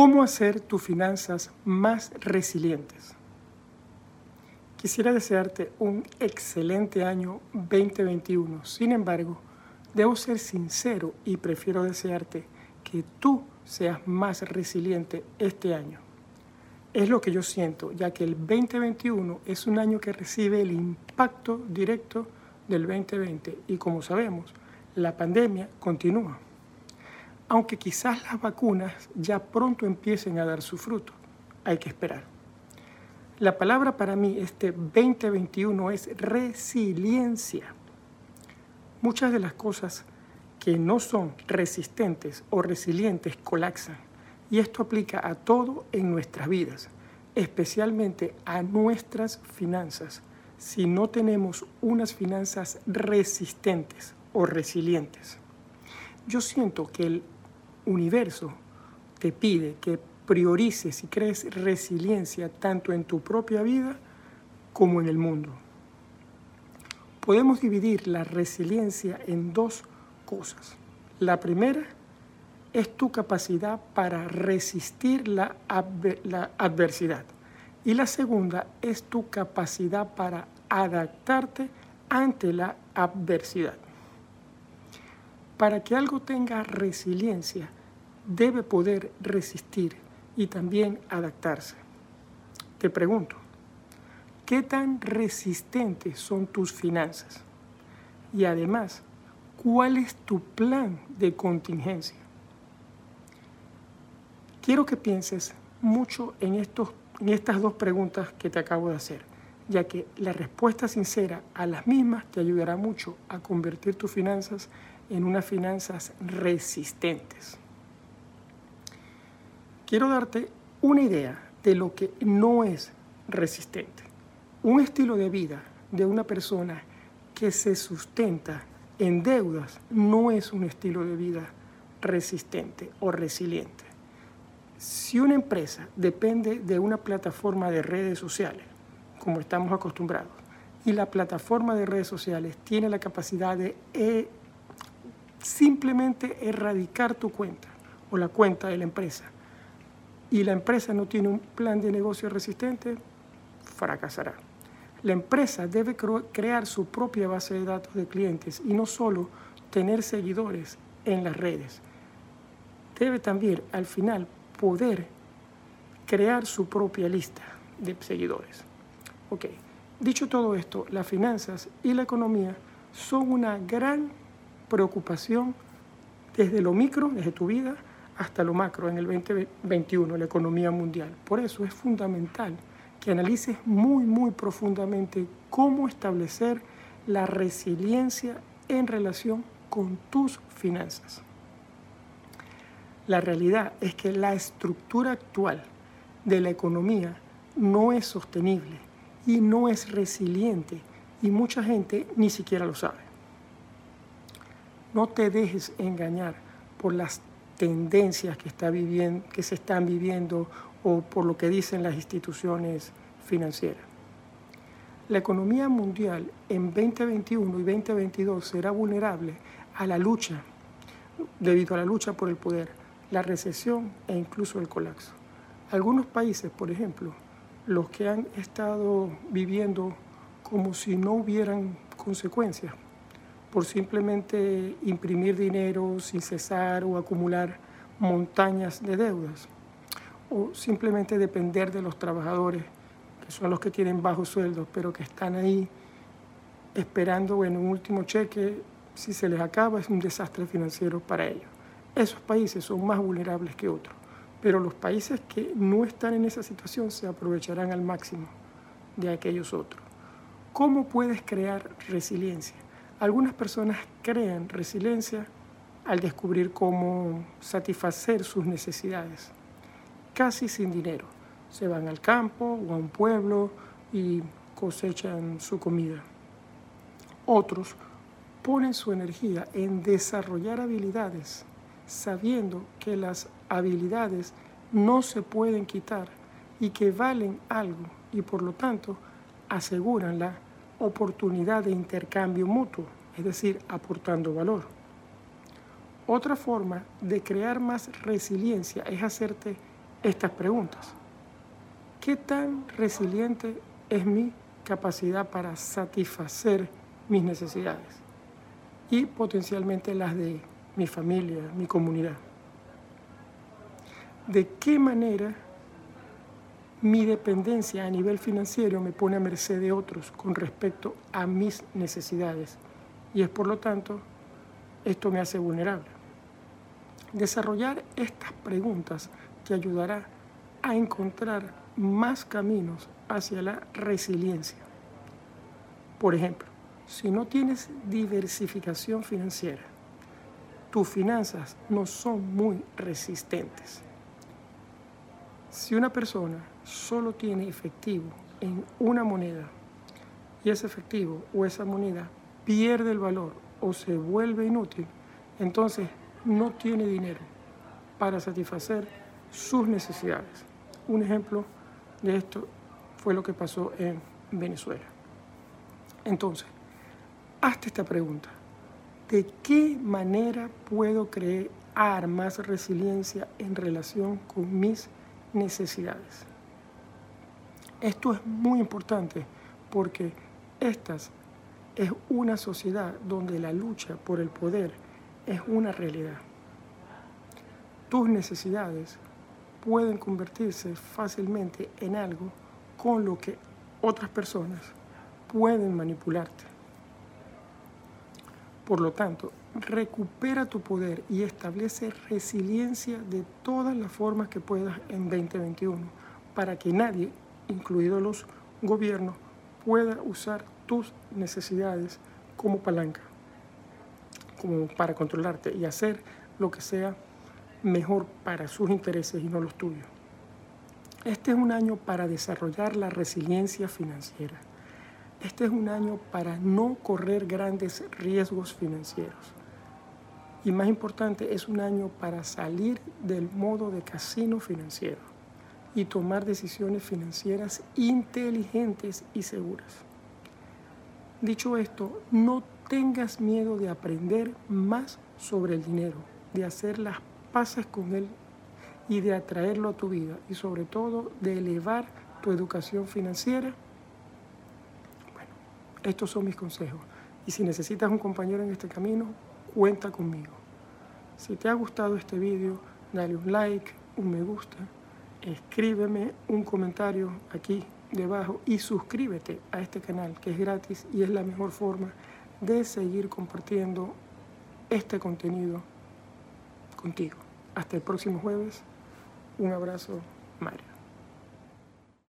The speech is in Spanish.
¿Cómo hacer tus finanzas más resilientes? Quisiera desearte un excelente año 2021. Sin embargo, debo ser sincero y prefiero desearte que tú seas más resiliente este año. Es lo que yo siento, ya que el 2021 es un año que recibe el impacto directo del 2020 y como sabemos, la pandemia continúa aunque quizás las vacunas ya pronto empiecen a dar su fruto. Hay que esperar. La palabra para mí este 2021 es resiliencia. Muchas de las cosas que no son resistentes o resilientes colapsan y esto aplica a todo en nuestras vidas, especialmente a nuestras finanzas, si no tenemos unas finanzas resistentes o resilientes. Yo siento que el universo te pide que priorices y crees resiliencia tanto en tu propia vida como en el mundo. Podemos dividir la resiliencia en dos cosas. La primera es tu capacidad para resistir la, la adversidad. Y la segunda es tu capacidad para adaptarte ante la adversidad. Para que algo tenga resiliencia, debe poder resistir y también adaptarse. Te pregunto, ¿qué tan resistentes son tus finanzas? Y además, ¿cuál es tu plan de contingencia? Quiero que pienses mucho en, estos, en estas dos preguntas que te acabo de hacer, ya que la respuesta sincera a las mismas te ayudará mucho a convertir tus finanzas en unas finanzas resistentes quiero darte una idea de lo que no es resistente. Un estilo de vida de una persona que se sustenta en deudas no es un estilo de vida resistente o resiliente. Si una empresa depende de una plataforma de redes sociales, como estamos acostumbrados, y la plataforma de redes sociales tiene la capacidad de eh, simplemente erradicar tu cuenta o la cuenta de la empresa y la empresa no tiene un plan de negocio resistente, fracasará. La empresa debe crear su propia base de datos de clientes y no solo tener seguidores en las redes. Debe también al final poder crear su propia lista de seguidores. Ok, dicho todo esto, las finanzas y la economía son una gran preocupación desde lo micro, desde tu vida, hasta lo macro en el 2021, la economía mundial. Por eso es fundamental que analices muy, muy profundamente cómo establecer la resiliencia en relación con tus finanzas. La realidad es que la estructura actual de la economía no es sostenible y no es resiliente y mucha gente ni siquiera lo sabe. No te dejes engañar por las tendencias que, está viviendo, que se están viviendo o por lo que dicen las instituciones financieras. La economía mundial en 2021 y 2022 será vulnerable a la lucha, debido a la lucha por el poder, la recesión e incluso el colapso. Algunos países, por ejemplo, los que han estado viviendo como si no hubieran consecuencias, por simplemente imprimir dinero sin cesar o acumular montañas de deudas, o simplemente depender de los trabajadores, que son los que tienen bajos sueldos, pero que están ahí esperando bueno, un último cheque, si se les acaba es un desastre financiero para ellos. Esos países son más vulnerables que otros, pero los países que no están en esa situación se aprovecharán al máximo de aquellos otros. ¿Cómo puedes crear resiliencia? Algunas personas crean resiliencia al descubrir cómo satisfacer sus necesidades, casi sin dinero. Se van al campo o a un pueblo y cosechan su comida. Otros ponen su energía en desarrollar habilidades, sabiendo que las habilidades no se pueden quitar y que valen algo y por lo tanto aseguran la oportunidad de intercambio mutuo, es decir, aportando valor. Otra forma de crear más resiliencia es hacerte estas preguntas. ¿Qué tan resiliente es mi capacidad para satisfacer mis necesidades y potencialmente las de mi familia, mi comunidad? ¿De qué manera mi dependencia a nivel financiero me pone a merced de otros con respecto a mis necesidades? Y es por lo tanto, esto me hace vulnerable. Desarrollar estas preguntas te ayudará a encontrar más caminos hacia la resiliencia. Por ejemplo, si no tienes diversificación financiera, tus finanzas no son muy resistentes. Si una persona solo tiene efectivo en una moneda y ese efectivo o esa moneda pierde el valor o se vuelve inútil, entonces no tiene dinero para satisfacer sus necesidades. Un ejemplo de esto fue lo que pasó en Venezuela. Entonces, hazte esta pregunta. ¿De qué manera puedo crear más resiliencia en relación con mis necesidades? Esto es muy importante porque esta es una sociedad donde la lucha por el poder es una realidad. Tus necesidades pueden convertirse fácilmente en algo con lo que otras personas pueden manipularte. Por lo tanto, recupera tu poder y establece resiliencia de todas las formas que puedas en 2021 para que nadie, incluidos los gobiernos, pueda usar tus necesidades como palanca, como para controlarte y hacer lo que sea mejor para sus intereses y no los tuyos. Este es un año para desarrollar la resiliencia financiera. Este es un año para no correr grandes riesgos financieros. Y más importante, es un año para salir del modo de casino financiero y tomar decisiones financieras inteligentes y seguras. Dicho esto, no tengas miedo de aprender más sobre el dinero, de hacer las pases con Él y de atraerlo a tu vida y sobre todo de elevar tu educación financiera. Bueno, estos son mis consejos. Y si necesitas un compañero en este camino, cuenta conmigo. Si te ha gustado este video, dale un like, un me gusta, escríbeme un comentario aquí debajo y suscríbete a este canal que es gratis y es la mejor forma de seguir compartiendo este contenido contigo. Hasta el próximo jueves. Un abrazo, Mario.